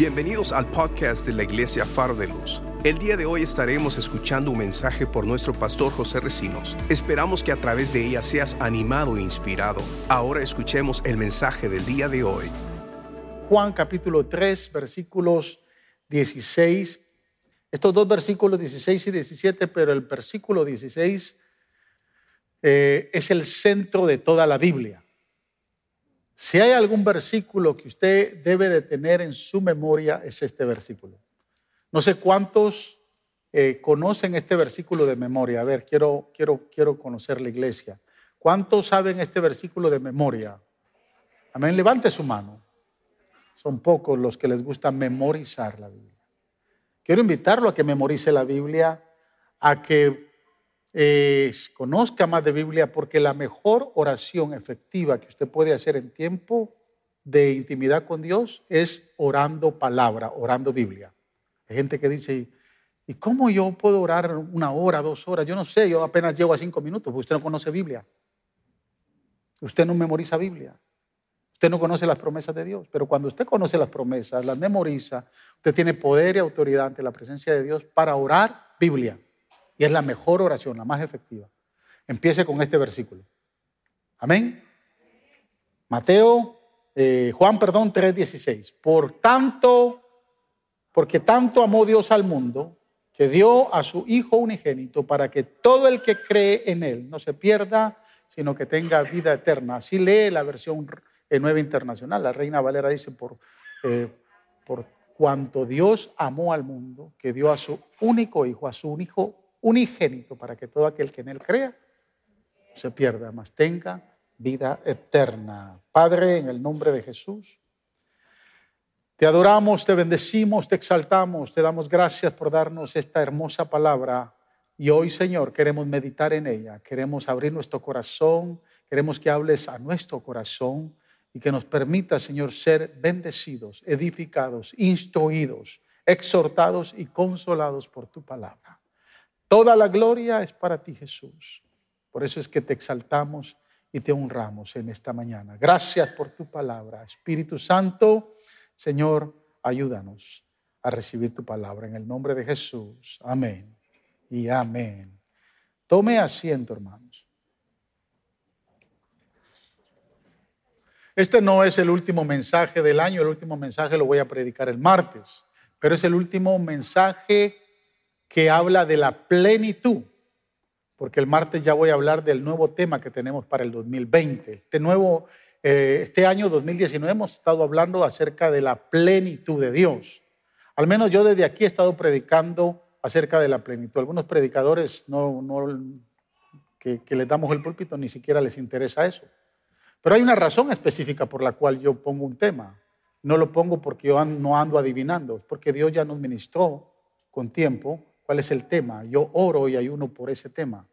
Bienvenidos al podcast de la Iglesia Faro de Luz. El día de hoy estaremos escuchando un mensaje por nuestro pastor José Recinos. Esperamos que a través de ella seas animado e inspirado. Ahora escuchemos el mensaje del día de hoy. Juan capítulo 3, versículos 16. Estos dos versículos 16 y 17, pero el versículo 16 eh, es el centro de toda la Biblia. Si hay algún versículo que usted debe de tener en su memoria, es este versículo. No sé cuántos eh, conocen este versículo de memoria. A ver, quiero, quiero, quiero conocer la iglesia. ¿Cuántos saben este versículo de memoria? Amén, levante su mano. Son pocos los que les gusta memorizar la Biblia. Quiero invitarlo a que memorice la Biblia, a que conozca más de Biblia porque la mejor oración efectiva que usted puede hacer en tiempo de intimidad con Dios es orando palabra, orando Biblia. Hay gente que dice, ¿y cómo yo puedo orar una hora, dos horas? Yo no sé, yo apenas llego a cinco minutos, porque usted no conoce Biblia. Usted no memoriza Biblia. Usted no conoce las promesas de Dios, pero cuando usted conoce las promesas, las memoriza, usted tiene poder y autoridad ante la presencia de Dios para orar Biblia. Y es la mejor oración, la más efectiva. Empiece con este versículo. Amén. Mateo, eh, Juan, perdón, 3:16. Por tanto, porque tanto amó Dios al mundo, que dio a su Hijo unigénito para que todo el que cree en Él no se pierda, sino que tenga vida eterna. Así lee la versión nueva internacional. La Reina Valera dice, por, eh, por cuanto Dios amó al mundo, que dio a su único Hijo, a su único unigénito para que todo aquel que en él crea se pierda, mas tenga vida eterna. Padre, en el nombre de Jesús, te adoramos, te bendecimos, te exaltamos, te damos gracias por darnos esta hermosa palabra. Y hoy, Señor, queremos meditar en ella, queremos abrir nuestro corazón, queremos que hables a nuestro corazón y que nos permita, Señor, ser bendecidos, edificados, instruidos, exhortados y consolados por tu palabra. Toda la gloria es para ti, Jesús. Por eso es que te exaltamos y te honramos en esta mañana. Gracias por tu palabra. Espíritu Santo, Señor, ayúdanos a recibir tu palabra en el nombre de Jesús. Amén y amén. Tome asiento, hermanos. Este no es el último mensaje del año, el último mensaje lo voy a predicar el martes, pero es el último mensaje que habla de la plenitud, porque el martes ya voy a hablar del nuevo tema que tenemos para el 2020. Este nuevo, eh, este año 2019 hemos estado hablando acerca de la plenitud de Dios. Al menos yo desde aquí he estado predicando acerca de la plenitud. Algunos predicadores no, que, que les damos el púlpito ni siquiera les interesa eso. Pero hay una razón específica por la cual yo pongo un tema. No lo pongo porque yo no ando adivinando, porque Dios ya nos ministró con tiempo cuál es el tema. Yo oro y ayuno por ese tema.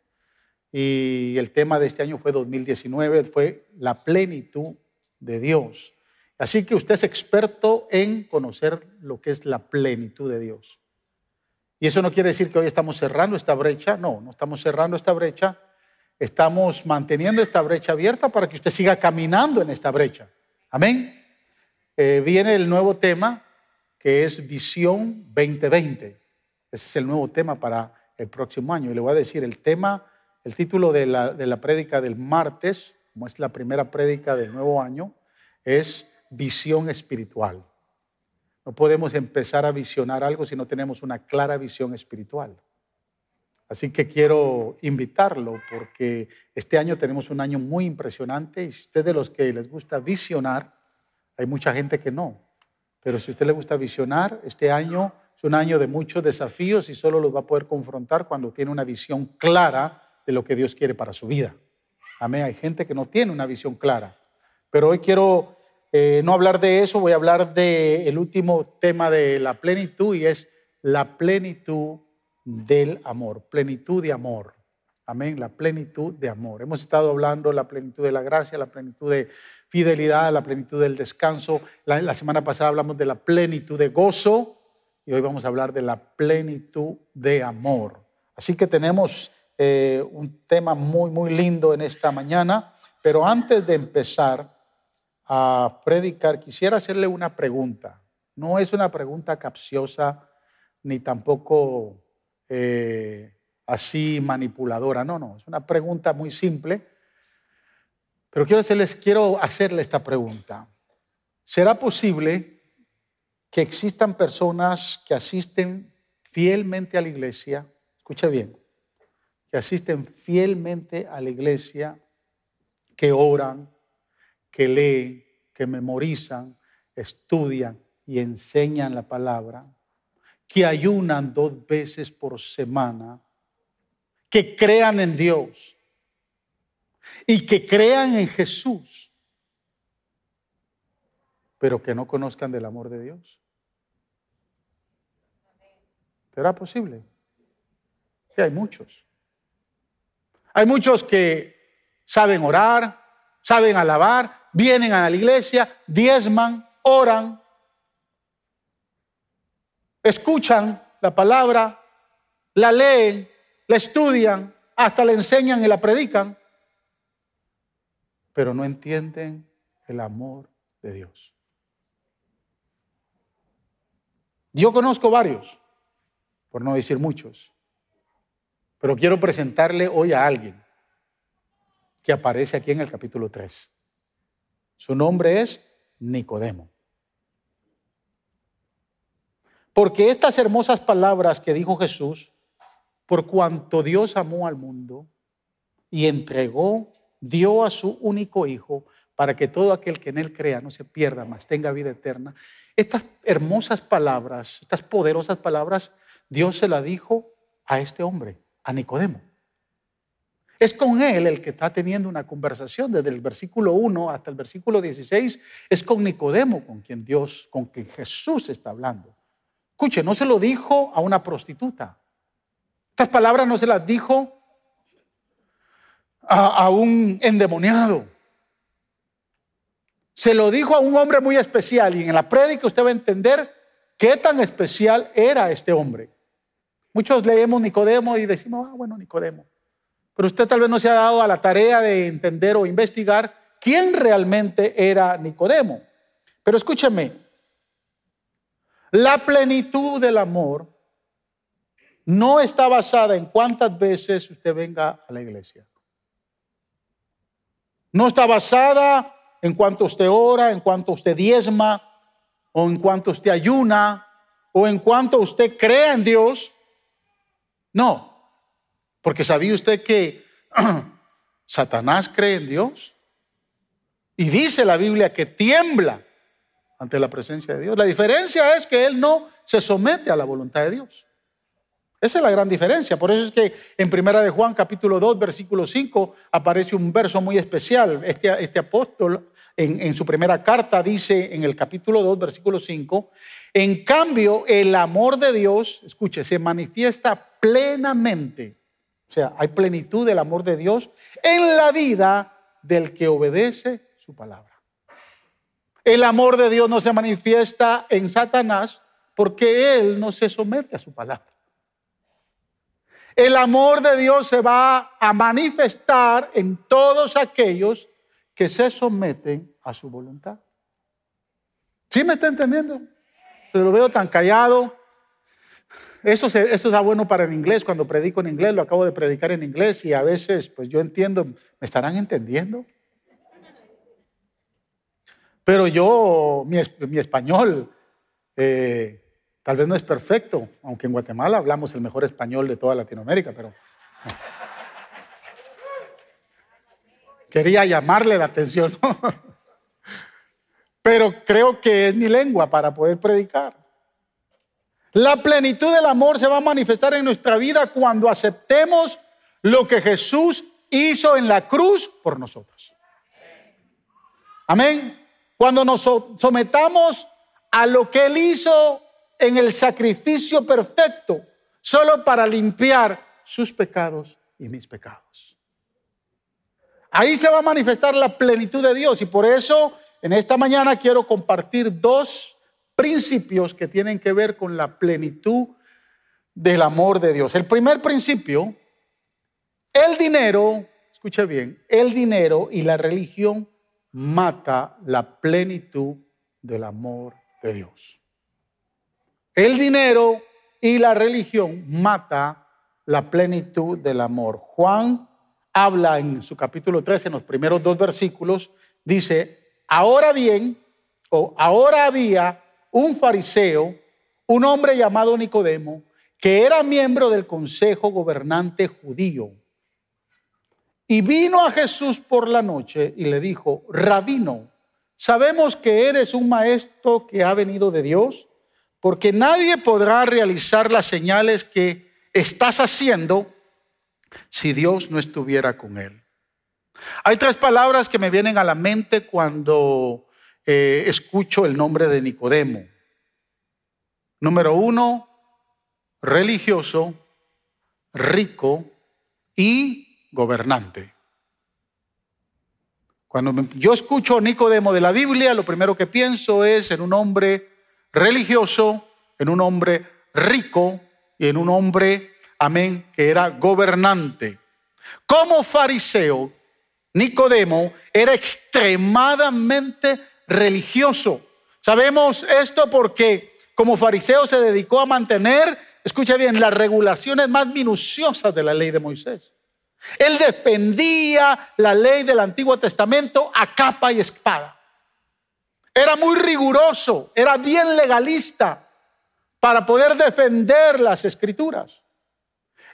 Y el tema de este año fue 2019, fue la plenitud de Dios. Así que usted es experto en conocer lo que es la plenitud de Dios. Y eso no quiere decir que hoy estamos cerrando esta brecha, no, no estamos cerrando esta brecha, estamos manteniendo esta brecha abierta para que usted siga caminando en esta brecha. Amén. Eh, viene el nuevo tema que es Visión 2020. Ese es el nuevo tema para el próximo año. Y le voy a decir, el tema, el título de la, de la prédica del martes, como es la primera prédica del nuevo año, es visión espiritual. No podemos empezar a visionar algo si no tenemos una clara visión espiritual. Así que quiero invitarlo porque este año tenemos un año muy impresionante y si usted de los que les gusta visionar, hay mucha gente que no. Pero si usted le gusta visionar, este año es un año de muchos desafíos y solo los va a poder confrontar cuando tiene una visión clara de lo que Dios quiere para su vida. Amén. Hay gente que no tiene una visión clara. Pero hoy quiero eh, no hablar de eso, voy a hablar del último tema de la plenitud y es la plenitud del amor, plenitud de amor. Amén, la plenitud de amor. Hemos estado hablando de la plenitud de la gracia, la plenitud de fidelidad, la plenitud del descanso. la semana pasada hablamos de la plenitud de gozo y hoy vamos a hablar de la plenitud de amor. Así que tenemos eh, un tema muy, muy lindo en esta mañana, pero antes de empezar a predicar, quisiera hacerle una pregunta. No es una pregunta capciosa ni tampoco eh, así manipuladora. No, no, es una pregunta muy simple. Pero quiero hacerles, quiero hacerle esta pregunta. ¿Será posible que existan personas que asisten fielmente a la iglesia? Escucha bien, que asisten fielmente a la iglesia, que oran, que leen, que memorizan, estudian y enseñan la palabra, que ayunan dos veces por semana, que crean en Dios y que crean en Jesús, pero que no conozcan del amor de Dios. ¿Será posible? Que hay muchos. Hay muchos que saben orar, saben alabar, vienen a la iglesia, diezman, oran, escuchan la palabra, la leen, la estudian, hasta la enseñan y la predican, pero no entienden el amor de Dios. Yo conozco varios, por no decir muchos, pero quiero presentarle hoy a alguien que aparece aquí en el capítulo 3. Su nombre es Nicodemo. Porque estas hermosas palabras que dijo Jesús, por cuanto Dios amó al mundo y entregó, dio a su único Hijo, para que todo aquel que en Él crea no se pierda, más tenga vida eterna. Estas hermosas palabras, estas poderosas palabras, Dios se las dijo a este hombre, a Nicodemo. Es con él el que está teniendo una conversación desde el versículo 1 hasta el versículo 16. Es con Nicodemo con quien Dios, con quien Jesús está hablando. Escuche, no se lo dijo a una prostituta. Estas palabras no se las dijo a, un endemoniado. Se lo dijo a un hombre muy especial y en la prédica usted va a entender qué tan especial era este hombre. Muchos leemos Nicodemo y decimos, ah, bueno, Nicodemo. Pero usted tal vez no se ha dado a la tarea de entender o investigar quién realmente era Nicodemo. Pero escúcheme, la plenitud del amor no está basada en cuántas veces usted venga a la iglesia. No está basada en cuánto usted ora, en cuánto usted diezma, o en cuánto usted ayuna, o en cuánto usted crea en Dios. No, porque sabía usted que Satanás cree en Dios. Y dice la Biblia que tiembla ante la presencia de Dios. La diferencia es que él no se somete a la voluntad de Dios. Esa es la gran diferencia. Por eso es que en Primera de Juan capítulo 2 versículo 5 aparece un verso muy especial. Este, este apóstol en, en, su primera carta dice en el capítulo 2 versículo 5, en cambio el amor de Dios, escuche, se manifiesta plenamente o sea, hay plenitud del amor de Dios en la vida del que obedece su palabra. El amor de Dios no se manifiesta en Satanás porque él no se somete a su palabra. El amor de Dios se va a manifestar en todos aquellos que se someten a su voluntad. ¿Sí me está entendiendo? Pero lo veo tan callado. Eso, se, eso está bueno para el inglés. Cuando predico en inglés, lo acabo de predicar en inglés y a veces, pues yo entiendo, ¿me estarán entendiendo? Pero yo, mi, mi español, eh, tal vez no es perfecto, aunque en Guatemala hablamos el mejor español de toda Latinoamérica, pero... Quería llamarle la atención, pero creo que es mi lengua para poder predicar. La plenitud del amor se va a manifestar en nuestra vida cuando aceptemos lo que Jesús hizo en la cruz por nosotros. Amén. Cuando nos sometamos a lo que Él hizo en el sacrificio perfecto, solo para limpiar sus pecados y mis pecados. Ahí se va a manifestar la plenitud de Dios y por eso en esta mañana quiero compartir dos principios que tienen que ver con la plenitud del amor de Dios. El primer principio, el dinero, escuche bien, el dinero y la religión mata la plenitud del amor de Dios. El dinero y la religión mata la plenitud del amor. Juan habla en su capítulo 13, en los primeros dos versículos, dice, ahora bien, o ahora había un fariseo, un hombre llamado Nicodemo, que era miembro del consejo gobernante judío. Y vino a Jesús por la noche y le dijo, rabino, sabemos que eres un maestro que ha venido de Dios, porque nadie podrá realizar las señales que estás haciendo si Dios no estuviera con él. Hay tres palabras que me vienen a la mente cuando eh, escucho el nombre de Nicodemo. Número uno, religioso, rico y gobernante. Cuando yo escucho Nicodemo de la Biblia, lo primero que pienso es en un hombre religioso, en un hombre rico y en un hombre, amén, que era gobernante. Como fariseo, Nicodemo era extremadamente religioso. Sabemos esto porque como fariseo se dedicó a mantener, escucha bien, las regulaciones más minuciosas de la ley de Moisés. Él defendía la ley del Antiguo Testamento a capa y espada. Era muy riguroso, era bien legalista para poder defender las escrituras.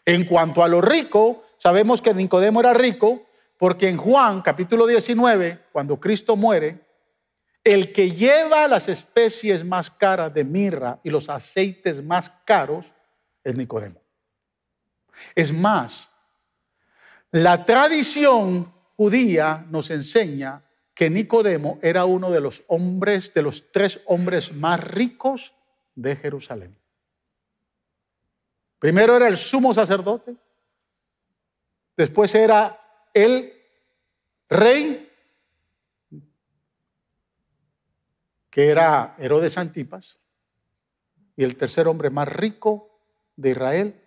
En cuanto a lo rico, sabemos que Nicodemo era rico porque en Juan capítulo 19, cuando Cristo muere, el que lleva las especies más caras de mirra y los aceites más caros es Nicodemo. Es más, la tradición judía nos enseña que Nicodemo era uno de los hombres, de los tres hombres más ricos de Jerusalén. Primero era el sumo sacerdote, después era el rey que era Herodes Antipas, y el tercer hombre más rico de Israel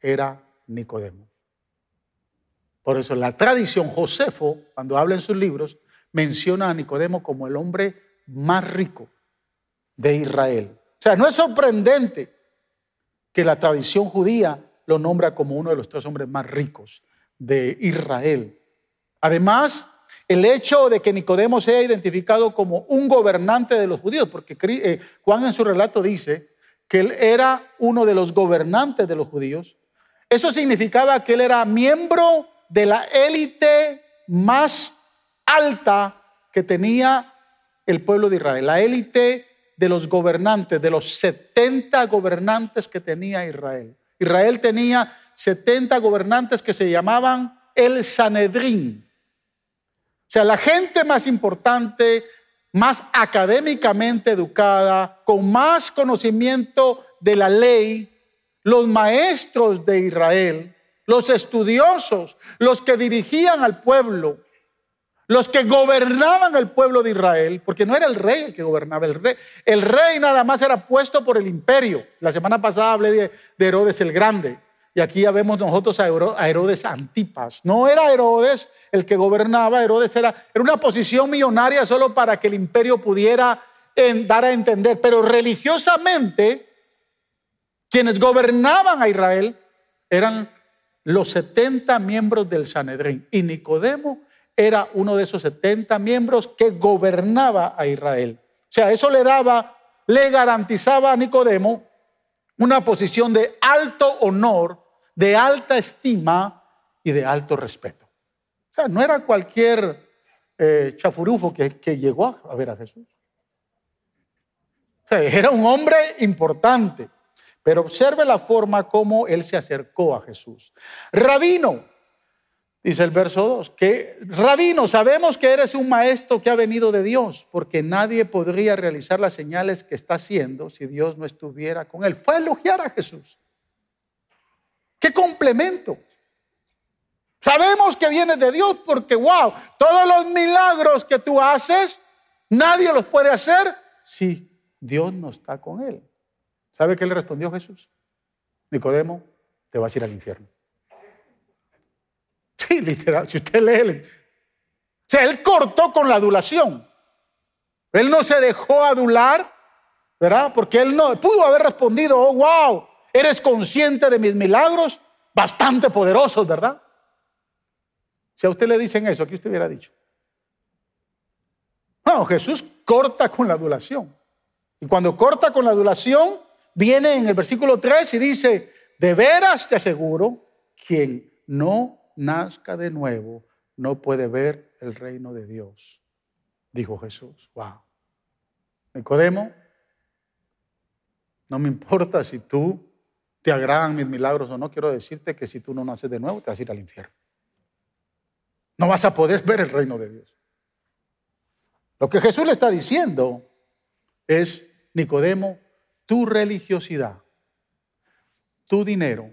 era Nicodemo. Por eso la tradición, Josefo, cuando habla en sus libros, menciona a Nicodemo como el hombre más rico de Israel. O sea, no es sorprendente que la tradición judía lo nombra como uno de los tres hombres más ricos de Israel. Además, el hecho de que Nicodemo sea identificado como un gobernante de los judíos, porque eh, Juan en su relato dice que él era uno de los gobernantes de los judíos, eso significaba que él era miembro de la élite más alta que tenía el pueblo de Israel, la élite de los gobernantes, de los 70 gobernantes que tenía Israel. Israel tenía 70 gobernantes que se llamaban el Sanedrín. O sea, la gente más importante, más académicamente educada, con más conocimiento de la ley, los maestros de Israel, los estudiosos, los que dirigían al pueblo, los que gobernaban el pueblo de Israel, porque no era el rey el que gobernaba, el rey, el rey nada más era puesto por el imperio. La semana pasada hablé de, de Herodes el Grande, y aquí ya vemos nosotros a Herodes Antipas. No era Herodes el que gobernaba, Herodes era, era una posición millonaria solo para que el imperio pudiera dar a entender, pero religiosamente quienes gobernaban a Israel eran los 70 miembros del Sanedrín y Nicodemo era uno de esos 70 miembros que gobernaba a Israel. O sea, eso le daba, le garantizaba a Nicodemo una posición de alto honor, de alta estima y de alto respeto. O sea, no era cualquier eh, chafurufo que, que, llegó a ver a Jesús. O sea, era un hombre importante. Pero observe la forma como él se acercó a Jesús. Rabino, dice el verso 2, que Rabino, sabemos que eres un maestro que ha venido de Dios, porque nadie podría realizar las señales que está haciendo si Dios no estuviera con él. Fue a elogiar a Jesús. ¿Qué complemento? Sabemos que vienes de Dios porque, wow, todos los milagros que tú haces, nadie los puede hacer si Dios no está con él. ¿Sabe qué le respondió Jesús? Nicodemo, te vas a ir al infierno. Sí, literal, si usted lee, o sea, él cortó con la adulación. Él no se dejó adular, ¿verdad? Porque él no pudo haber respondido, oh, wow, eres consciente de mis milagros, bastante poderosos, ¿verdad? Si a usted le dicen eso, ¿qué usted hubiera dicho? No, Jesús corta con la adulación. Y cuando corta con la adulación, viene en el versículo 3 y dice, de veras te aseguro, quien no nazca de nuevo no puede ver el reino de Dios, dijo Jesús. Wow. Nicodemo, no me importa si tú te agradan mis milagros o no, quiero decirte que si tú no naces de nuevo, te vas a ir al infierno. No vas a poder ver el reino de Dios. Lo que Jesús le está diciendo es, Nicodemo, tu religiosidad, tu dinero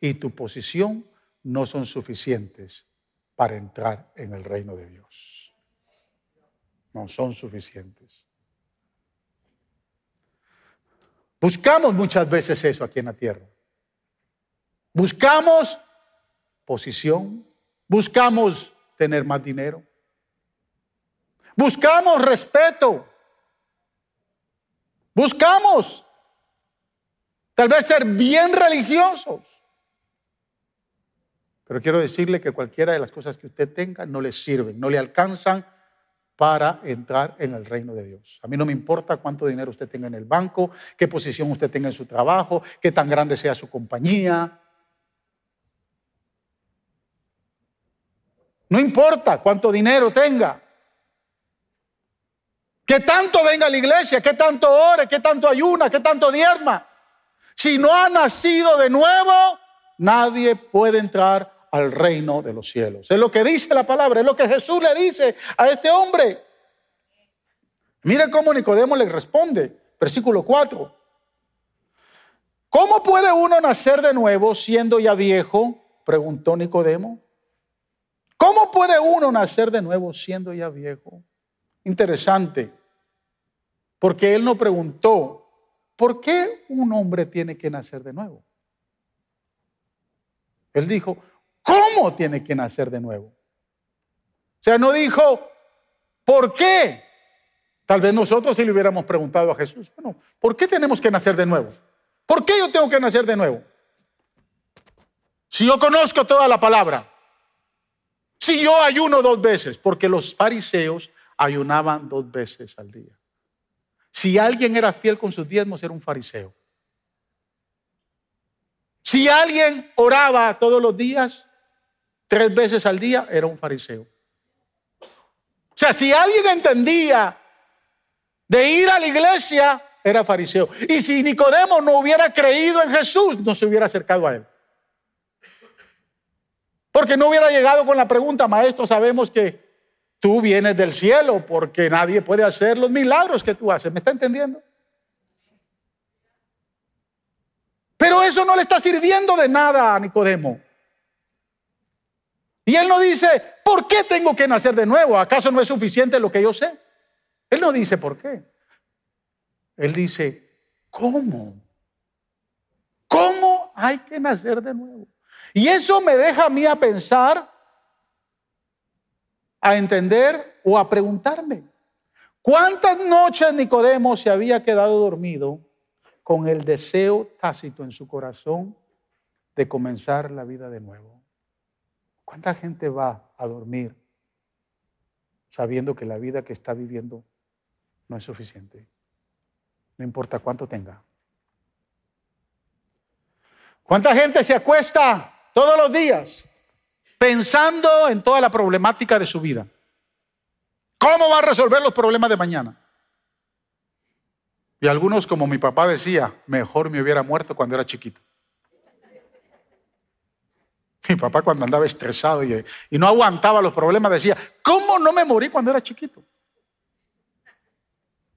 y tu posición no son suficientes para entrar en el reino de Dios. No son suficientes. Buscamos muchas veces eso aquí en la tierra. Buscamos posición, buscamos tener más dinero, buscamos respeto, buscamos tal vez ser bien religiosos. Pero quiero decirle que cualquiera de las cosas que usted tenga no le sirven, no le alcanzan para entrar en el reino de Dios. A mí no me importa cuánto dinero usted tenga en el banco, qué posición usted tenga en su trabajo, qué tan grande sea su compañía. No importa cuánto dinero tenga. Que tanto venga a la iglesia, que tanto ore, que tanto ayuna, que tanto diezma. Si no ha nacido de nuevo, nadie puede entrar al reino de los cielos. Es lo que dice la palabra, es lo que Jesús le dice a este hombre. Mira cómo Nicodemo le responde, versículo 4. ¿Cómo puede uno nacer de nuevo siendo ya viejo? Preguntó Nicodemo. ¿Cómo puede uno nacer de nuevo siendo ya viejo? Interesante, porque él no preguntó, ¿por qué un hombre tiene que nacer de nuevo? Él dijo, cómo tiene que nacer de nuevo. O sea, no dijo, ¿por qué? Tal vez nosotros si le hubiéramos preguntado a Jesús, bueno, ¿por qué tenemos que nacer de nuevo? ¿Por qué yo tengo que nacer de nuevo? Si yo conozco toda la palabra, si yo ayuno dos veces, porque los fariseos ayunaban dos veces al día. Si alguien era fiel con sus diezmos, era un fariseo. Si alguien oraba todos los días, tres veces al día, era un fariseo. O sea, si alguien entendía de ir a la iglesia, era fariseo. Y si Nicodemo no hubiera creído en Jesús, no se hubiera acercado a él. Porque no hubiera llegado con la pregunta, maestro, sabemos que tú vienes del cielo porque nadie puede hacer los milagros que tú haces. ¿Me está entendiendo? Pero eso no le está sirviendo de nada a Nicodemo. Y él no dice, ¿por qué tengo que nacer de nuevo? ¿Acaso no es suficiente lo que yo sé? Él no dice por qué. Él dice, ¿cómo? ¿Cómo hay que nacer de nuevo? Y eso me deja a mí a pensar, a entender o a preguntarme. ¿Cuántas noches Nicodemo se había quedado dormido con el deseo tácito en su corazón de comenzar la vida de nuevo? ¿Cuánta gente va a dormir sabiendo que la vida que está viviendo no es suficiente? No importa cuánto tenga. ¿Cuánta gente se acuesta todos los días pensando en toda la problemática de su vida? ¿Cómo va a resolver los problemas de mañana? Y algunos, como mi papá decía, mejor me hubiera muerto cuando era chiquito. Mi papá cuando andaba estresado y, no aguantaba los problemas decía, ¿cómo no me morí cuando era chiquito?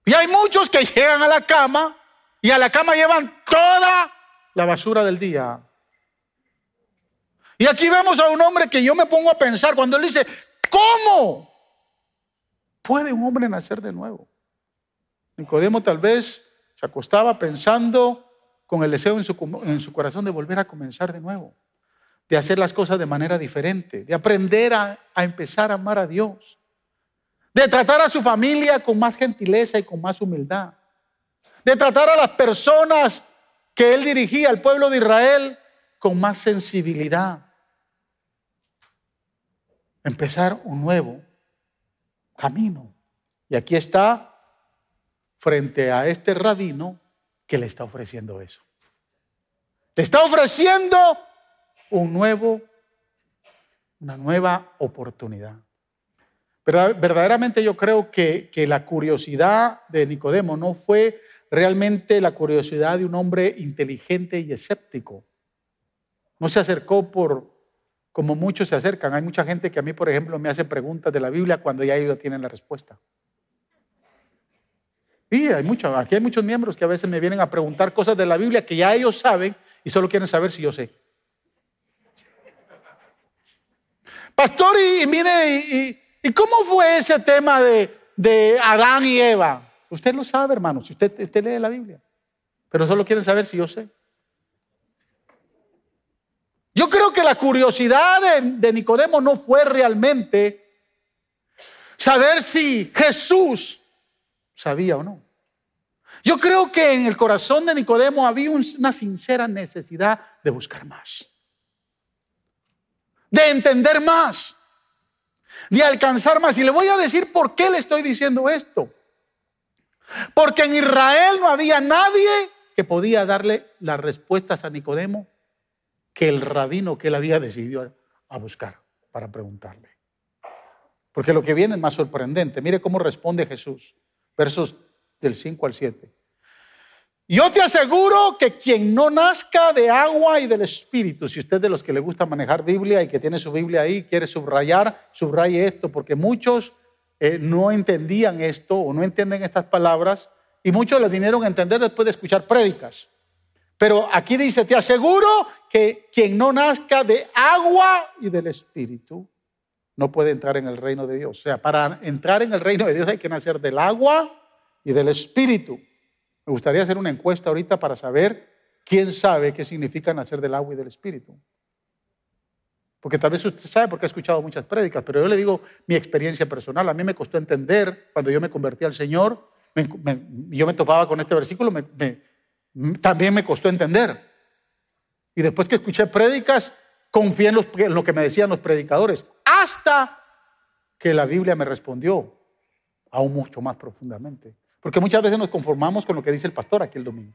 Y hay muchos que llegan a la cama y a la cama llevan toda la basura del día. Y aquí vemos a un hombre que yo me pongo a pensar cuando él dice, ¿cómo puede un hombre nacer de nuevo? Nicodemo tal vez se acostaba pensando con el deseo en su, en su corazón de volver a comenzar de nuevo de hacer las cosas de manera diferente, de aprender a, empezar a amar a Dios, de tratar a su familia con más gentileza y con más humildad, de tratar a las personas que él dirigía, al pueblo de Israel, con más sensibilidad. Empezar un nuevo camino. Y aquí está frente a este rabino que le está ofreciendo eso. Le está ofreciendo un nuevo, una nueva oportunidad. Verdaderamente yo creo que, que la curiosidad de Nicodemo no fue realmente la curiosidad de un hombre inteligente y escéptico. No se acercó por como muchos se acercan. Hay mucha gente que a mí, por ejemplo, me hace preguntas de la Biblia cuando ya ellos tienen la respuesta. Y hay mucho, aquí hay muchos miembros que a veces me vienen a preguntar cosas de la Biblia que ya ellos saben y solo quieren saber si yo sé. Pastor, y, mire, y, cómo fue ese tema de, de, Adán y Eva? Usted lo sabe, hermano, si usted, lee la Biblia. Pero solo quieren saber si yo sé. Yo creo que la curiosidad de Nicodemo no fue realmente saber si Jesús sabía o no. Yo creo que en el corazón de Nicodemo había una sincera necesidad de buscar más, de entender más, de alcanzar más. Y le voy a decir por qué le estoy diciendo esto. Porque en Israel no había nadie que podía darle las respuestas a Nicodemo que el rabino que él había decidido a buscar para preguntarle. Porque lo que viene es más sorprendente. Mire cómo responde Jesús versos del 5 al 7. Yo te aseguro que quien no nazca de agua y del Espíritu, si usted de los que le gusta manejar Biblia y que tiene su Biblia ahí, quiere subrayar, subraye esto, porque muchos eh, no entendían esto o no entienden estas palabras y muchos las vinieron a entender después de escuchar prédicas. Pero aquí dice, te aseguro que quien no nazca de agua y del Espíritu no puede entrar en el reino de Dios. O sea, para entrar en el reino de Dios hay que nacer del agua y del espíritu. Me gustaría hacer una encuesta ahorita para saber quién sabe qué significa nacer del agua y del espíritu. Porque tal vez usted sabe porque ha escuchado muchas prédicas, pero yo le digo mi experiencia personal. A mí me costó entender cuando yo me convertí al Señor, yo me topaba con este versículo, también me costó entender. Y después que escuché prédicas, confié en, lo que me decían los predicadores, hasta que la Biblia me respondió aún mucho más profundamente. Porque muchas veces nos conformamos con lo que dice el pastor aquí el domingo.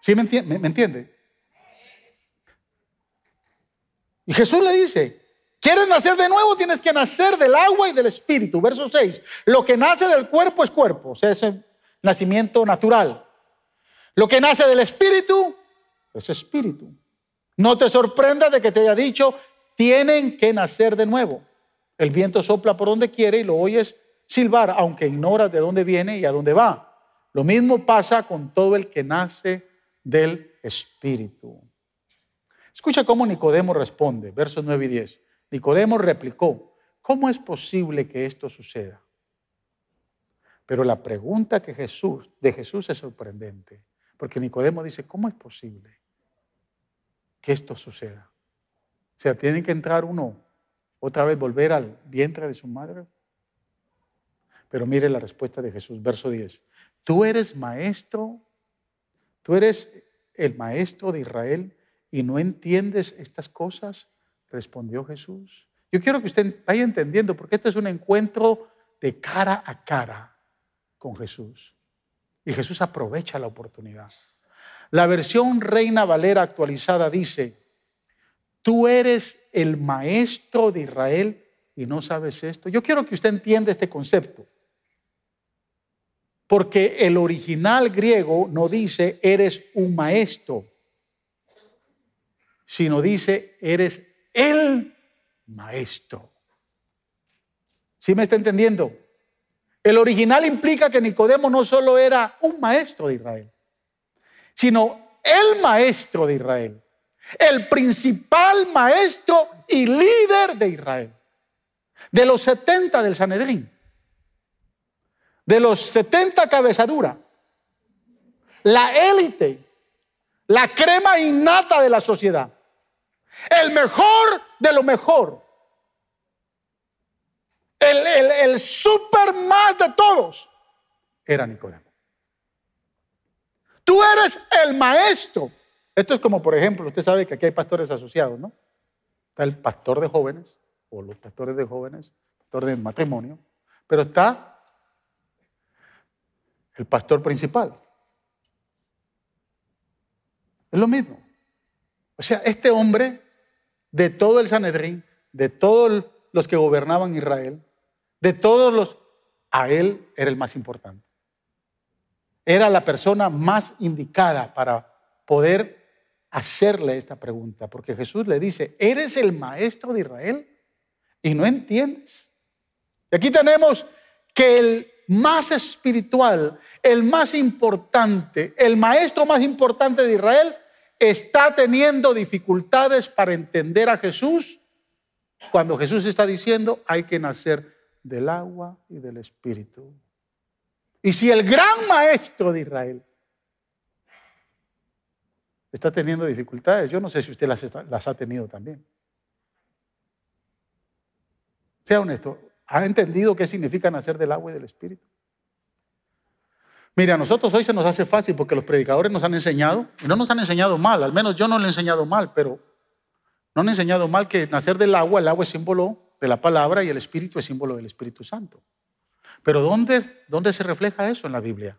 ¿Sí me entiende? ¿Me entiende? Y Jesús le dice, ¿quieres nacer de nuevo? Tienes que nacer del agua y del espíritu. Verso 6, lo que nace del cuerpo es cuerpo, o sea, es nacimiento natural. Lo que nace del espíritu es espíritu. No te sorprenda de que te haya dicho, tienen que nacer de nuevo. El viento sopla por donde quiere y lo oyes silbar, aunque ignoras de dónde viene y a dónde va. Lo mismo pasa con todo el que nace del Espíritu. Escucha cómo Nicodemo responde, versos 9 y 10. Nicodemo replicó, ¿cómo es posible que esto suceda? Pero la pregunta que Jesús, de Jesús es sorprendente, porque Nicodemo dice, ¿cómo es posible? que esto suceda. O sea, tiene que entrar uno otra vez, volver al vientre de su madre. Pero mire la respuesta de Jesús, verso 10. Tú eres maestro, tú eres el maestro de Israel y no entiendes estas cosas, respondió Jesús. Yo quiero que usted vaya entendiendo, porque este es un encuentro de cara a cara con Jesús. Y Jesús aprovecha la oportunidad. La versión Reina Valera actualizada dice, tú eres el maestro de Israel y no sabes esto. Yo quiero que usted entienda este concepto. Porque el original griego no dice eres un maestro, sino dice eres el maestro. ¿Sí me está entendiendo? El original implica que Nicodemo no solo era un maestro de Israel, sino el maestro de Israel, el principal maestro y líder de Israel, de los 70 del Sanedrín, de los 70 cabezadura, la élite, la crema innata de la sociedad, el mejor de lo mejor, el super más de todos, era Nicodemo. Tú eres el maestro. Esto es como, por ejemplo, usted sabe que aquí hay pastores asociados, ¿no? Está el pastor de jóvenes, o los pastores de jóvenes, pastor de matrimonio, pero está el pastor principal. Es lo mismo. O sea, este hombre de todo el Sanedrín, de todos los que gobernaban Israel, de todos los, a él era el más importante. Era la persona más indicada para poder hacerle esta pregunta, porque Jesús le dice, ¿eres el maestro de Israel? Y no entiendes. Y aquí tenemos que el más espiritual, el más importante, el maestro más importante de Israel, está teniendo dificultades para entender a Jesús cuando Jesús está diciendo hay que nacer del agua y del espíritu. Y si el gran maestro de Israel está teniendo dificultades, yo no sé si usted las, ha tenido también. Sea honesto, ¿ha entendido qué significa nacer del agua y del espíritu? Mire, a nosotros hoy se nos hace fácil porque los predicadores nos han enseñado, y no nos han enseñado mal, al menos yo no le he enseñado mal, pero no han enseñado mal que nacer del agua, el agua es símbolo de la palabra y el espíritu es símbolo del Espíritu Santo. Pero ¿dónde, dónde se refleja eso en la Biblia?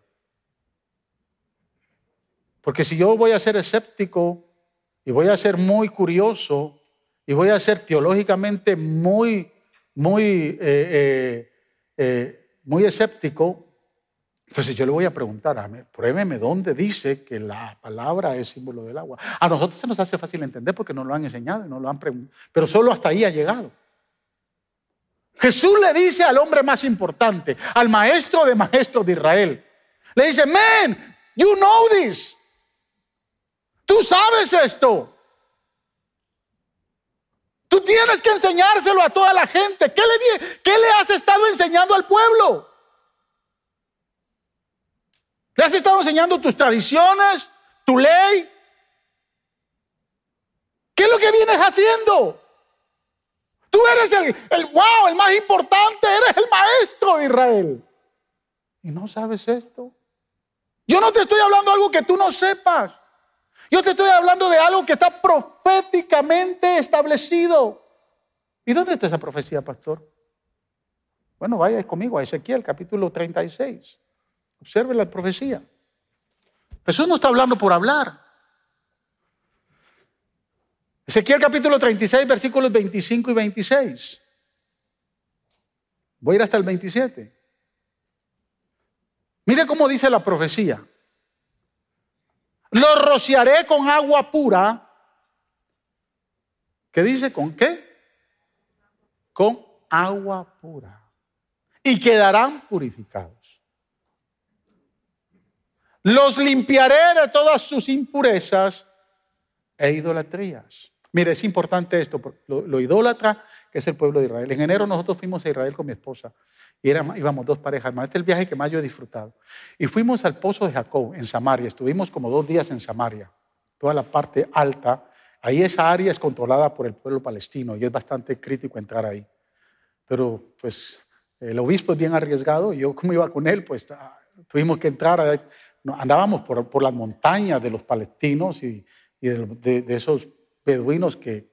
Porque si yo voy a ser escéptico y voy a ser muy curioso y voy a ser teológicamente muy, muy, eh, eh, eh, muy escéptico, entonces yo le voy a preguntar, a ver, pruébeme dónde dice que la palabra es símbolo del agua. A nosotros se nos hace fácil entender porque nos lo han enseñado y nos lo han preguntado, pero solo hasta ahí ha llegado. Jesús le dice al hombre más importante, al maestro de maestros de Israel, le dice, man, you know this. Tú sabes esto. Tú tienes que enseñárselo a toda la gente. ¿Qué le, qué le has estado enseñando al pueblo? ¿Le has estado enseñando tus tradiciones, tu ley? ¿Qué es lo que vienes haciendo? Tú eres el, el, wow, el más importante, eres el maestro de Israel. ¿Y no sabes esto? Yo no te estoy hablando algo que tú no sepas. Yo te estoy hablando de algo que está proféticamente establecido. ¿Y dónde está esa profecía, pastor? Bueno, vaya conmigo a Ezequiel, capítulo 36. Observe la profecía. Jesús no está hablando por hablar. Ezequiel capítulo 36, versículos 25 y 26. Voy a ir hasta el 27. Mire cómo dice la profecía. Lo rociaré con agua pura. ¿Qué dice? ¿Con qué? Con agua pura. Y quedarán purificados. Los limpiaré de todas sus impurezas e idolatrías. Mire, es importante esto, lo, idólatra que es el pueblo de Israel. En enero nosotros fuimos a Israel con mi esposa y íbamos dos parejas. Este es el viaje que más yo he disfrutado. Y fuimos al pozo de Jacob en Samaria. Estuvimos como dos días en Samaria, toda la parte alta. Ahí esa área es controlada por el pueblo palestino y es bastante crítico entrar ahí. Pero pues el obispo es bien arriesgado yo como iba con él, pues ah, tuvimos que entrar andábamos por, las montañas de los palestinos y, de, esos beduinos que,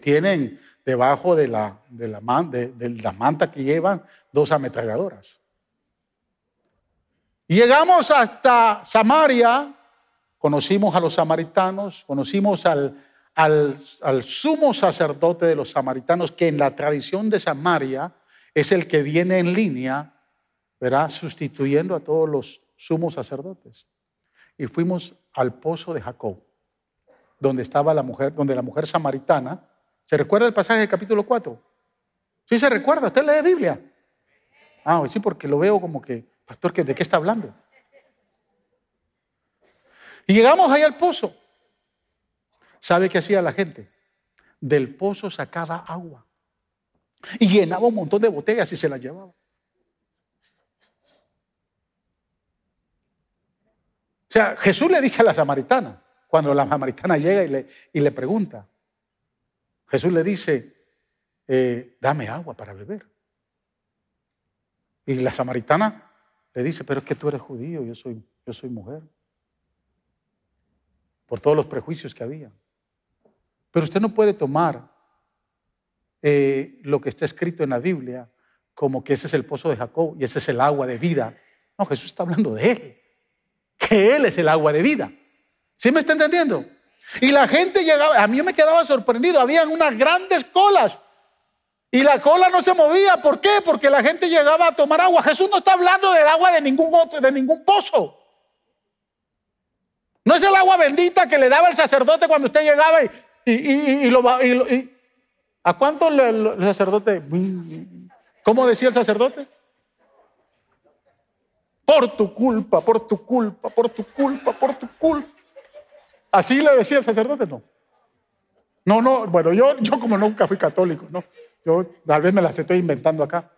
tienen debajo de la, de, la, la manta que llevan dos ametralladoras. Llegamos hasta Samaria, conocimos a los samaritanos, conocimos al, al, al, sumo sacerdote de los samaritanos, que en la tradición de Samaria es el que viene en línea, ¿verdad? Sustituyendo a todos los sumos sacerdotes. Y fuimos al pozo de Jacob, donde estaba la mujer, donde la mujer samaritana. ¿Se recuerda el pasaje del capítulo 4? Sí se recuerda, usted lee Biblia. Ah, sí, porque lo veo como que, pastor, ¿de qué está hablando? Y llegamos ahí al pozo. ¿Sabe qué hacía la gente? Del pozo sacaba agua. Y llenaba un montón de botellas y se las llevaba. O sea, Jesús le dice a la samaritana, cuando la samaritana llega y le, y le pregunta, Jesús le dice, eh, dame agua para beber. Y la samaritana le dice, pero es que tú eres judío, yo soy, yo soy mujer. por todos los prejuicios que había. Pero usted no puede tomar eh, lo que está escrito en la Biblia como que ese es el pozo de Jacob y ese es el agua de vida. No, Jesús está hablando de Él, que Él es el agua de vida. ¿Sí me está entendiendo? Y la gente llegaba, a mí me quedaba sorprendido, habían unas grandes colas y la cola no se movía. ¿Por qué? Porque la gente llegaba a tomar agua. Jesús no está hablando del agua de ningún, de ningún pozo. No es el agua bendita que le daba el sacerdote cuando usted llegaba y, lo, ¿A cuánto el sacerdote? ¿Cómo decía el sacerdote? Por tu culpa, por tu culpa, por tu culpa, por tu culpa. Así le decía el sacerdote, no. No, no, bueno, yo, yo como nunca fui católico, ¿no? Yo tal vez me las estoy inventando acá.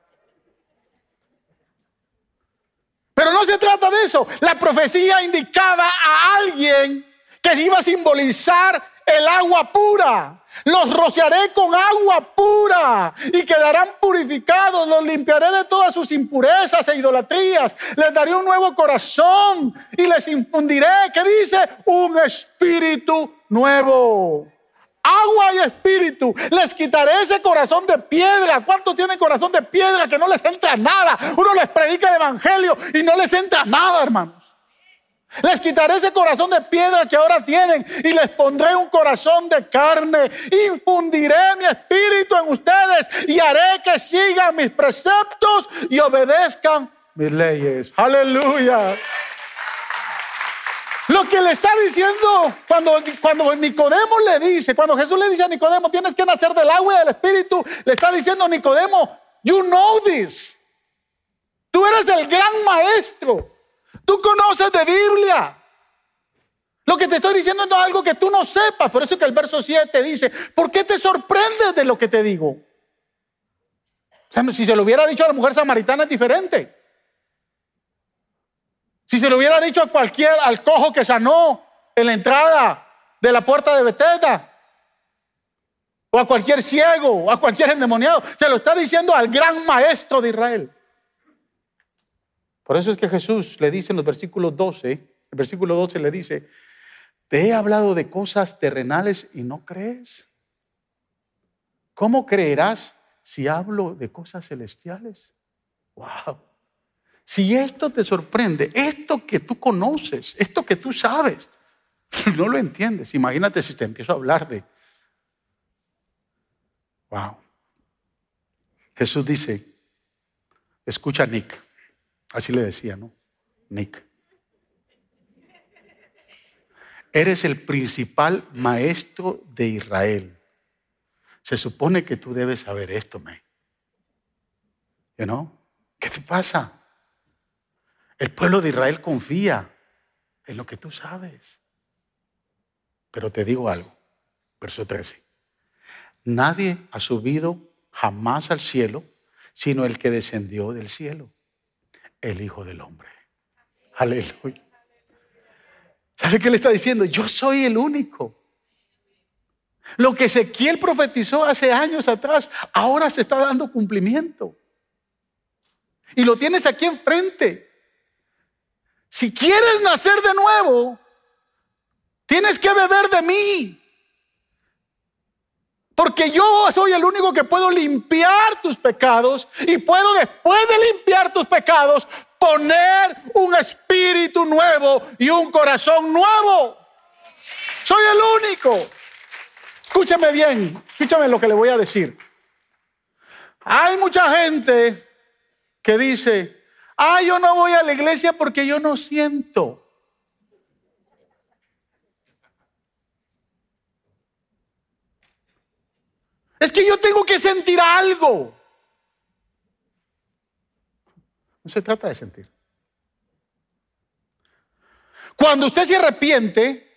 Pero no se trata de eso. La profecía indicaba a alguien que iba a simbolizar el agua pura. Los rociaré con agua pura y quedarán purificados. Los limpiaré de todas sus impurezas e idolatrías. Les daré un nuevo corazón y les infundiré, ¿qué dice? Un espíritu nuevo. Agua y espíritu. Les quitaré ese corazón de piedra. ¿Cuántos tienen corazón de piedra que no les entra nada? Uno les predica el evangelio y no les entra nada, hermanos. Les quitaré ese corazón de piedra que ahora tienen y les pondré un corazón de carne. Infundiré mi espíritu en ustedes y haré que sigan mis preceptos y obedezcan mis leyes. Aleluya. Lo que le está diciendo cuando, cuando Nicodemo le dice, cuando Jesús le dice a Nicodemo, tienes que nacer del agua y del espíritu, le está diciendo Nicodemo, you know this. Tú eres el gran maestro. Tú conoces de Biblia. Lo que te estoy diciendo no es algo que tú no sepas. Por eso que el verso 7 dice, ¿por qué te sorprendes de lo que te digo? O sea, si se lo hubiera dicho a la mujer samaritana es diferente. Si se lo hubiera dicho a cualquier, al cojo que sanó en la entrada de la puerta de Betesda, o a cualquier ciego, o a cualquier endemoniado, se lo está diciendo al gran maestro de Israel. Por eso es que Jesús le dice en los versículos 12, el versículo 12 le dice, te he hablado de cosas terrenales y no crees. ¿Cómo creerás si hablo de cosas celestiales? Wow. Si esto te sorprende, esto que tú conoces, esto que tú sabes, no lo entiendes. Imagínate si te empiezo a hablar de... Wow. Jesús dice, escucha Nick. Así le decía, ¿no? Nick. Eres el principal maestro de Israel. Se supone que tú debes saber esto, me. ¿You know? ¿Qué te pasa? El pueblo de Israel confía en lo que tú sabes. Pero te digo algo, verso 13. Nadie ha subido jamás al cielo, sino el que descendió del cielo, el Hijo del Hombre. Aleluya. ¿Sabe qué le está diciendo? Yo soy el único. Lo que Ezequiel profetizó hace años atrás, ahora se está dando cumplimiento. Y lo tienes aquí enfrente. Si quieres nacer de nuevo, tienes que beber de mí. Porque yo soy el único que puedo limpiar tus pecados y puedo después de limpiar tus pecados poner un espíritu nuevo y un corazón nuevo. Soy el único. Escúchame bien, escúchame lo que le voy a decir. Hay mucha gente que dice, ah, yo no voy a la iglesia porque yo no siento. Es que yo tengo que sentir algo. No se trata de sentir. Cuando usted se arrepiente,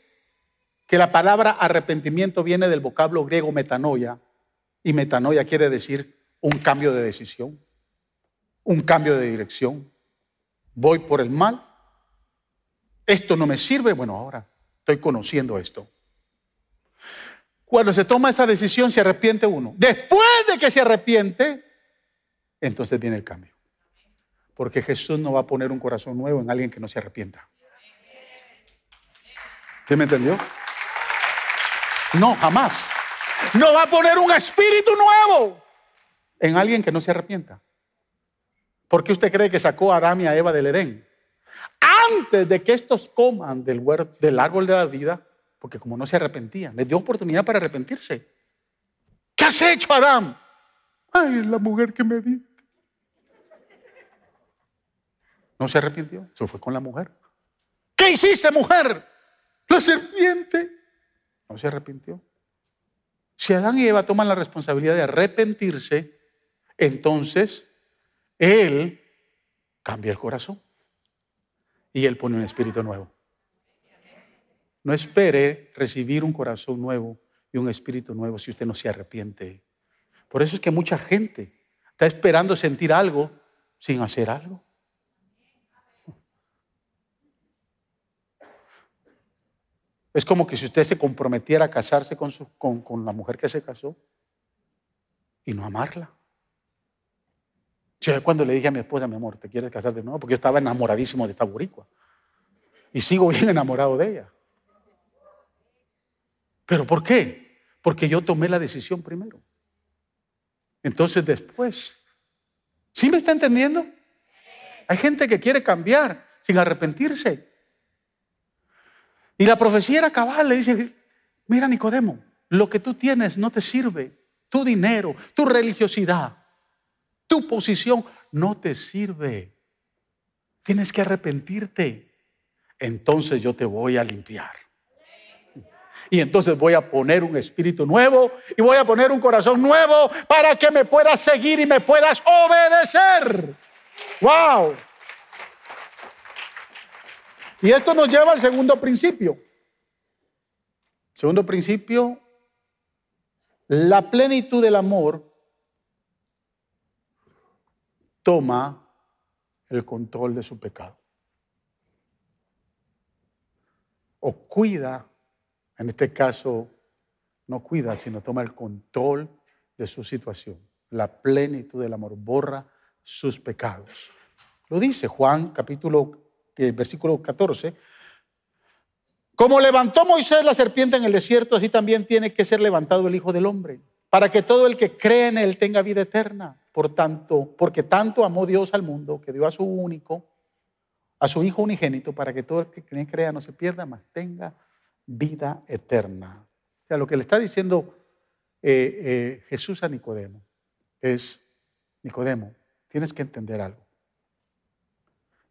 que la palabra arrepentimiento viene del vocablo griego metanoia, y metanoia quiere decir un cambio de decisión, un cambio de dirección. Voy por el mal, esto no me sirve, bueno, ahora estoy conociendo esto. Cuando se toma esa decisión se arrepiente uno. Después de que se arrepiente, entonces viene el cambio. Porque Jesús no va a poner un corazón nuevo en alguien que no se arrepienta. ¿Usted me entendió? No, jamás. No va a poner un espíritu nuevo en alguien que no se arrepienta. ¿Por qué usted cree que sacó a Adán y a Eva del Edén? Antes de que estos coman del, del árbol de la vida, porque como no se arrepentían, les dio oportunidad para arrepentirse. ¿Qué has hecho, Adán? Ay, la mujer que me di. No se arrepintió, se fue con la mujer. ¿Qué hiciste, mujer? La serpiente. No se arrepintió. Si Adán y Eva toman la responsabilidad de arrepentirse, entonces Él cambia el corazón y Él pone un espíritu nuevo. No espere recibir un corazón nuevo y un espíritu nuevo si usted no se arrepiente. Por eso es que mucha gente está esperando sentir algo sin hacer algo. Es como que si usted se comprometiera a casarse con, con, la mujer que se casó y no amarla. Yo cuando le dije a mi esposa, mi amor, ¿te quieres casar de nuevo? Porque yo estaba enamoradísimo de esta boricua. Y sigo bien enamorado de ella. ¿Pero por qué? Porque yo tomé la decisión primero. Entonces después, ¿sí me está entendiendo? Hay gente que quiere cambiar sin arrepentirse. Y la profecía era cabal, le dice, mira Nicodemo, lo que tú tienes no te sirve, tu dinero, tu religiosidad, tu posición no te sirve. Tienes que arrepentirte. Entonces yo te voy a limpiar. Y entonces voy a poner un espíritu nuevo y voy a poner un corazón nuevo para que me puedas seguir y me puedas obedecer. ¡Wow! Y esto nos lleva al segundo principio. Segundo principio, la plenitud del amor toma el control de su pecado. O cuida, en este caso, no cuida, sino toma el control de su situación. La plenitud del amor borra sus pecados. Lo dice Juan capítulo versículo 14, como levantó Moisés la serpiente en el desierto, así también tiene que ser levantado el Hijo del Hombre, para que todo el que cree en él tenga vida eterna. Por tanto, porque tanto amó Dios al mundo que dio a su único, a su Hijo unigénito, para que todo el que crea no se pierda, mas tenga vida eterna. O sea, lo que le está diciendo eh, eh, Jesús a Nicodemo es, Nicodemo, tienes que entender algo.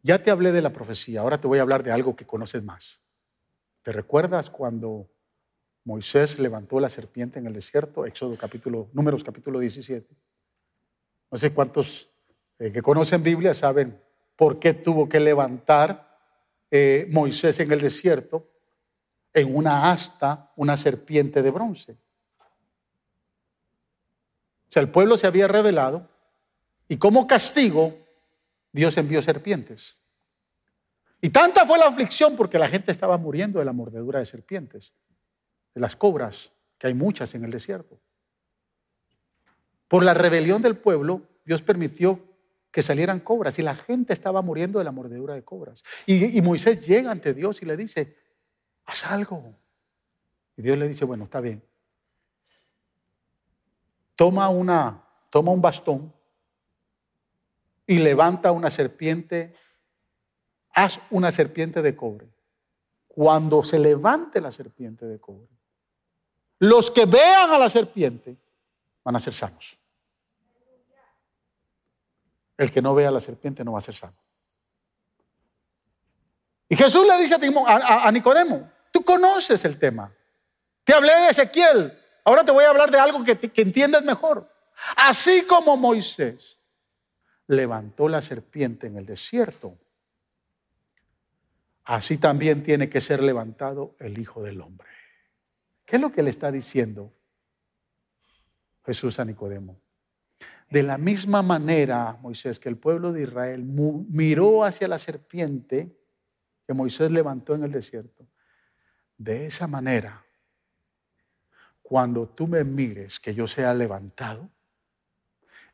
Ya te hablé de la profecía, ahora te voy a hablar de algo que conoces más. ¿Te recuerdas cuando Moisés levantó la serpiente en el desierto? Éxodo capítulo, números capítulo 17. No sé cuántos eh, que conocen Biblia saben por qué tuvo que levantar Moisés en el desierto en una asta una serpiente de bronce. O sea, el pueblo se había revelado y como castigo Dios envió serpientes. Y tanta fue la aflicción porque la gente estaba muriendo de la mordedura de serpientes, de las cobras, que hay muchas en el desierto. Por la rebelión del pueblo, Dios permitió que salieran cobras y la gente estaba muriendo de la mordedura de cobras. Y, Moisés llega ante Dios y le dice, haz algo. Y Dios le dice, bueno, está bien. Toma, una, toma un bastón y levanta una serpiente, haz una serpiente de cobre. Cuando se levante la serpiente de cobre, los que vean a la serpiente van a ser sanos. El que no vea a la serpiente no va a ser sano. Y Jesús le dice a, Nicodemo, tú conoces el tema. Te hablé de Ezequiel, ahora te voy a hablar de algo que, entiendes mejor. Así como Moisés levantó la serpiente en el desierto, así también tiene que ser levantado el Hijo del Hombre. ¿Qué es lo que le está diciendo Jesús a Nicodemo? De la misma manera, Moisés, que el pueblo de Israel miró hacia la serpiente que Moisés levantó en el desierto, de esa manera, cuando tú me mires que yo sea levantado,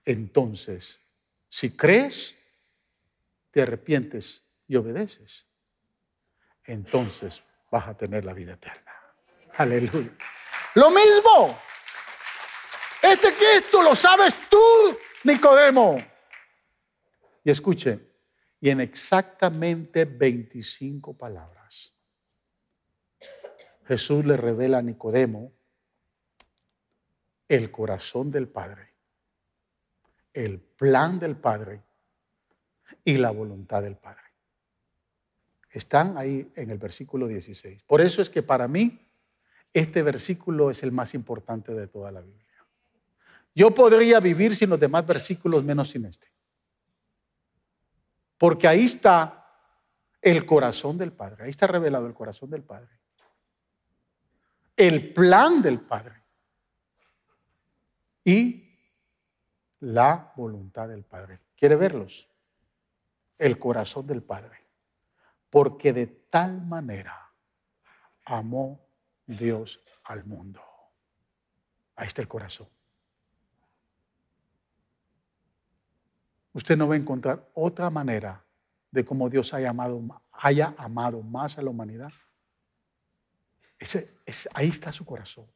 entonces si crees, te arrepientes y obedeces, entonces vas a tener la vida eterna. Aleluya. Lo mismo. Este que esto lo sabes tú, Nicodemo. Y escuche, y en exactamente 25 palabras, Jesús le revela a Nicodemo el corazón del Padre, el plan del Padre y la voluntad del Padre. Están ahí en el versículo 16. Por eso es que para mí este versículo es el más importante de toda la Biblia. Yo podría vivir sin los demás versículos menos sin este. Porque ahí está el corazón del Padre, ahí está revelado el corazón del Padre. El plan del Padre. Y la voluntad del Padre. ¿Quiere verlos? El corazón del Padre. Porque de tal manera amó Dios al mundo. Ahí está el corazón. Usted no va a encontrar otra manera de cómo Dios haya amado, haya amado más a la humanidad. Ese, ahí está su corazón.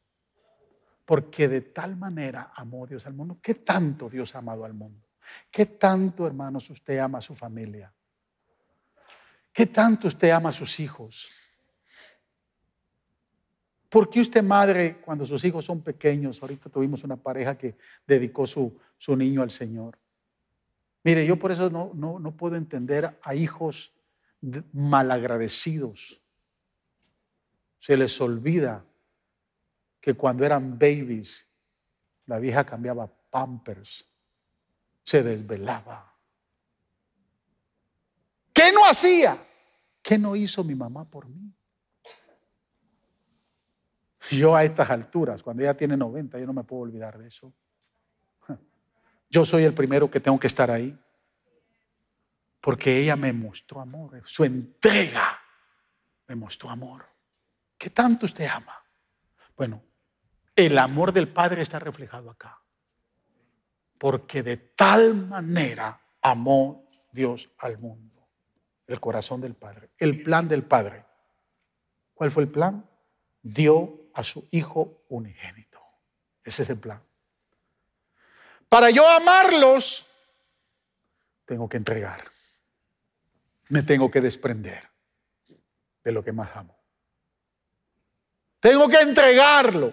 Porque de tal manera amó Dios al mundo. ¿Qué tanto Dios ha amado al mundo? ¿Qué tanto, hermanos, usted ama a su familia? ¿Qué tanto usted ama a sus hijos? ¿Por qué usted, madre, cuando sus hijos son pequeños, ahorita tuvimos una pareja que dedicó su, su niño al Señor? Mire, yo por eso no, no, no puedo entender a hijos malagradecidos. Se les olvida que cuando eran babies, la vieja cambiaba pampers, se desvelaba. ¿Qué no hacía? ¿Qué no hizo mi mamá por mí? Yo a estas alturas, cuando ella tiene 90, yo no me puedo olvidar de eso. Yo soy el primero que tengo que estar ahí. Porque ella me mostró amor, su entrega me mostró amor. ¿Qué tanto usted ama? Bueno, el amor del Padre está reflejado acá. Porque de tal manera amó Dios al mundo. El corazón del Padre, el plan del Padre. ¿Cuál fue el plan? Dio a su Hijo unigénito. Ese es el plan. Para yo amarlos, tengo que entregar. Me tengo que desprender de lo que más amo. Tengo que entregarlo.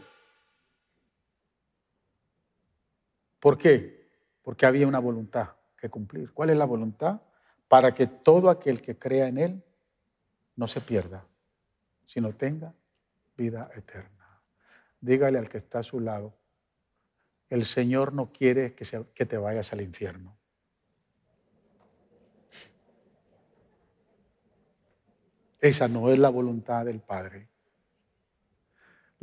¿Por qué? Porque había una voluntad que cumplir. ¿Cuál es la voluntad? Para que todo aquel que crea en Él no se pierda, sino tenga vida eterna. Dígale al que está a su lado, el Señor no quiere que, que te vayas al infierno. Esa no es la voluntad del Padre.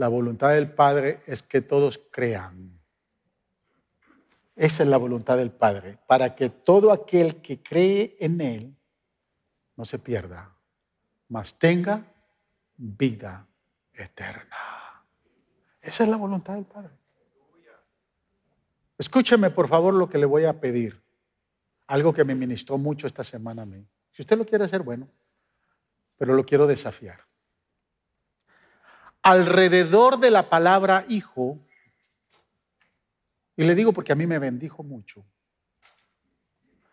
La voluntad del Padre es que todos crean. Esa es la voluntad del Padre, para que todo aquel que cree en Él no se pierda, mas tenga vida eterna. Esa es la voluntad del Padre. Escúcheme por favor lo que le voy a pedir. Algo que me ministró mucho esta semana a mí. Si usted lo quiere hacer, bueno, pero lo quiero desafiar. Alrededor de la palabra hijo, y le digo porque a mí me bendijo mucho,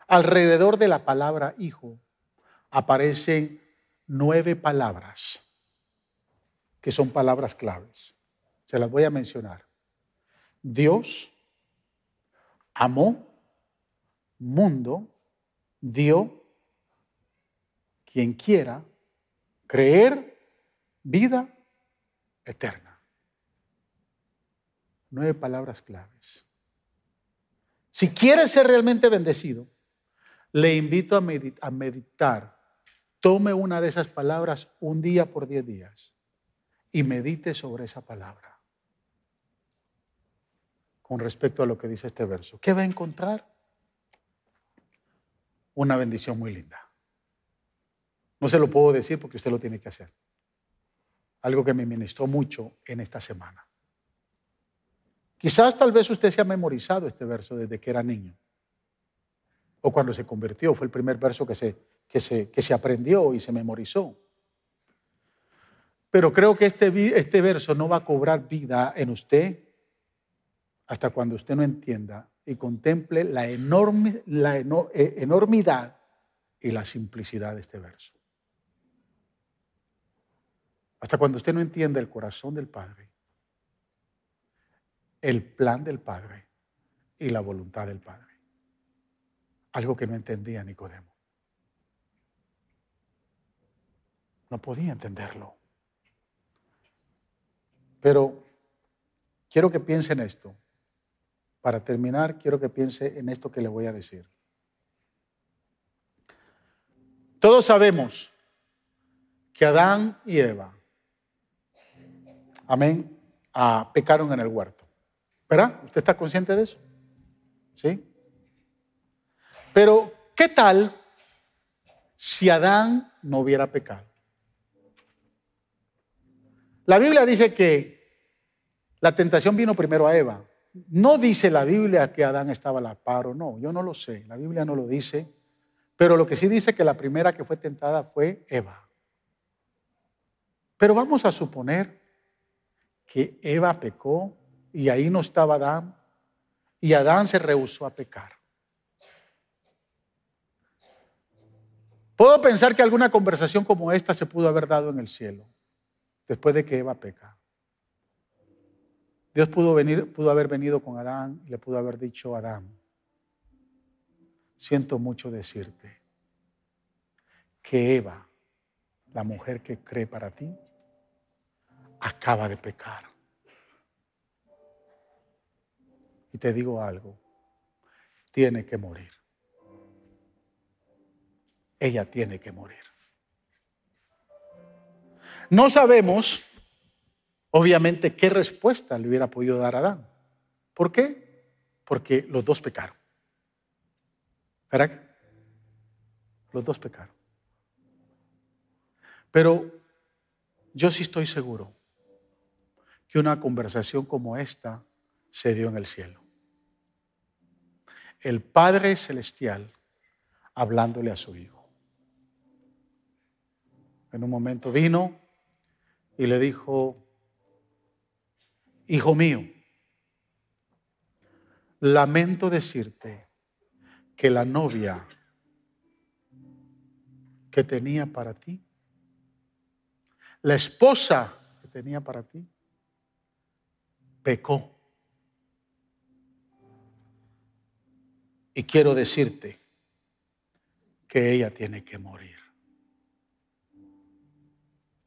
alrededor de la palabra hijo aparecen nueve palabras que son palabras claves. Se las voy a mencionar. Dios, amó, mundo, dio, quien quiera, creer, vida eterna. Nueve palabras claves. Si quieres ser realmente bendecido, le invito a, meditar. Tome una de esas palabras un día por diez días y medite sobre esa palabra con respecto a lo que dice este verso. ¿Qué va a encontrar? Una bendición muy linda. No se lo puedo decir porque usted lo tiene que hacer. Algo que me ministró mucho en esta semana. Quizás tal vez usted se ha memorizado este verso desde que era niño. O cuando se convirtió, fue el primer verso que se, que se, que se aprendió y se memorizó. Pero creo que este, este verso no va a cobrar vida en usted hasta cuando usted no entienda y contemple la, enorme, la e, enormidad y la simplicidad de este verso. Hasta cuando usted no entienda el corazón del Padre, el plan del Padre y la voluntad del Padre. Algo que no entendía Nicodemo. No podía entenderlo. Pero quiero que piense en esto. Para terminar, quiero que piense en esto que le voy a decir. Todos sabemos que Adán y Eva, amén, ah, pecaron en el huerto. ¿Verdad? ¿Usted está consciente de eso? ¿Sí? Pero, ¿qué tal si Adán no hubiera pecado? La Biblia dice que la tentación vino primero a Eva. No dice la Biblia que Adán estaba a la par o no, yo no lo sé, la Biblia no lo dice, pero lo que sí dice que la primera que fue tentada fue Eva. Pero vamos a suponer que Eva pecó y ahí no estaba Adán y Adán se rehusó a pecar. Puedo pensar que alguna conversación como esta se pudo haber dado en el cielo después de que Eva peca. Dios pudo, venir, pudo haber venido con Adán y le pudo haber dicho a Adán, siento mucho decirte que Eva, la mujer que cree para ti, acaba de pecar. Y te digo algo, tiene que morir. Ella tiene que morir. No sabemos, obviamente, qué respuesta le hubiera podido dar a Adán. ¿Por qué? Porque los dos pecaron. ¿Verdad? Los dos pecaron. Pero yo sí estoy seguro que una conversación como esta se dio en el cielo. El Padre Celestial hablándole a su Hijo. En un momento vino y le dijo, Hijo mío, lamento decirte que la novia que tenía para ti, la esposa que tenía para ti, pecó. Y quiero decirte que ella tiene que morir.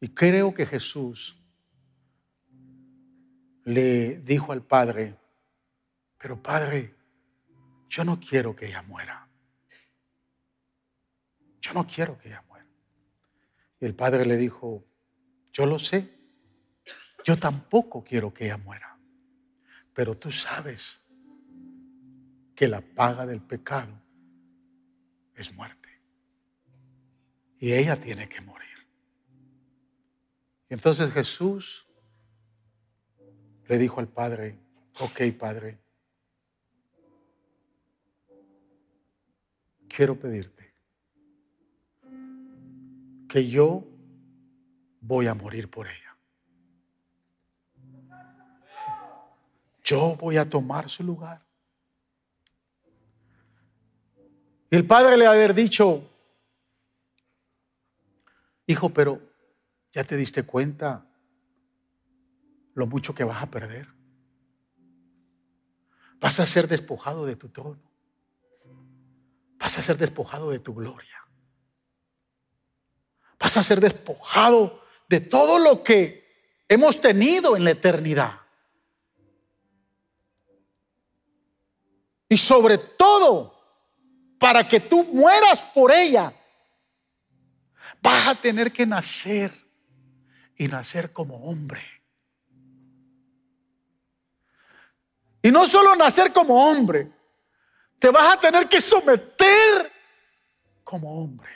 Y creo que Jesús le dijo al Padre, pero Padre, yo no quiero que ella muera. Yo no quiero que ella muera. Y el Padre le dijo, yo lo sé, yo tampoco quiero que ella muera, pero tú sabes que la paga del pecado es muerte. Y ella tiene que morir. Y entonces Jesús le dijo al Padre, ok Padre, quiero pedirte que yo voy a morir por ella. Yo voy a tomar su lugar. Y el padre le haber dicho, hijo, pero ¿Ya te diste cuenta lo mucho que vas a perder? Vas a ser despojado de tu trono. Vas a ser despojado de tu gloria. Vas a ser despojado de todo lo que hemos tenido en la eternidad. Y sobre todo, para que tú mueras por ella, vas a tener que nacer y nacer como hombre. Y no solo nacer como hombre, te vas a tener que someter como hombre.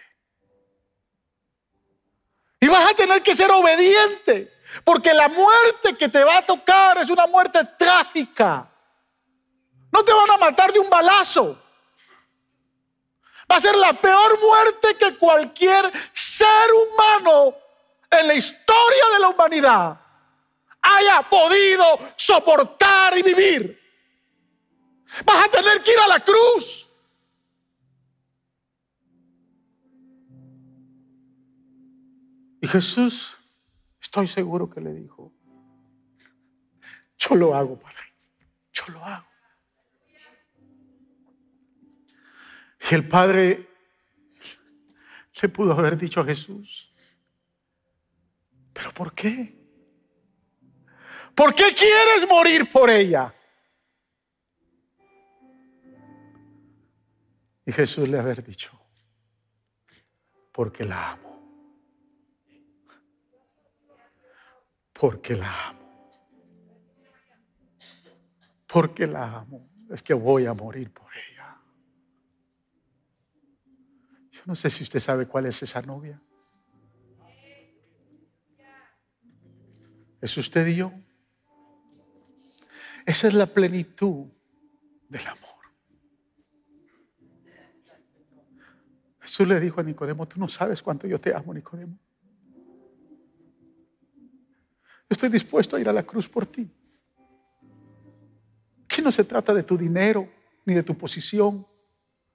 Y vas a tener que ser obediente, porque la muerte que te va a tocar es una muerte trágica. No te van a matar de un balazo. Va a ser la peor muerte que cualquier ser humano en la historia de la humanidad haya podido soportar y vivir. Vas a tener que ir a la cruz. Y Jesús, estoy seguro que le dijo, yo lo hago, Padre, yo lo hago. Y el Padre le pudo haber dicho a Jesús, pero ¿por qué? ¿Por qué quieres morir por ella? Y Jesús le haber dicho, porque la amo. Porque la amo. Porque la amo. Es que voy a morir por ella. No sé si usted sabe cuál es esa novia. Es usted y yo. Esa es la plenitud del amor. Jesús le dijo a Nicodemo, tú no sabes cuánto yo te amo, Nicodemo. estoy dispuesto a ir a la cruz por ti. Aquí no se trata de tu dinero, ni de tu posición,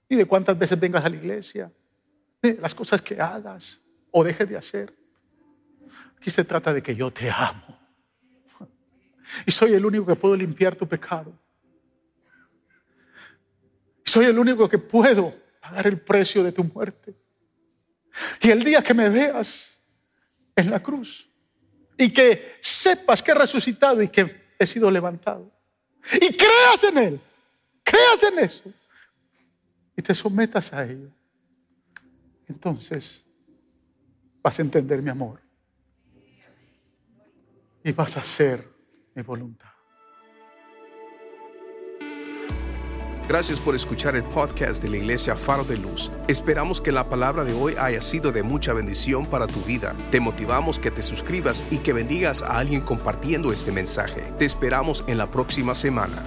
ni de cuántas veces vengas a la iglesia, las cosas que hagas o dejes de hacer. Aquí se trata de que yo te amo. Y soy el único que puedo limpiar tu pecado. Soy el único que puedo pagar el precio de tu muerte. Y el día que me veas en la cruz y que sepas que he resucitado y que he sido levantado y creas en Él, creas en eso y te sometas a ello, entonces vas a entender mi amor y vas a hacer mi voluntad. Gracias por escuchar el podcast de la Iglesia Faro de Luz. Esperamos que la palabra de hoy haya sido de mucha bendición para tu vida. Te motivamos que te suscribas y que bendigas a alguien compartiendo este mensaje. Te esperamos en la próxima semana.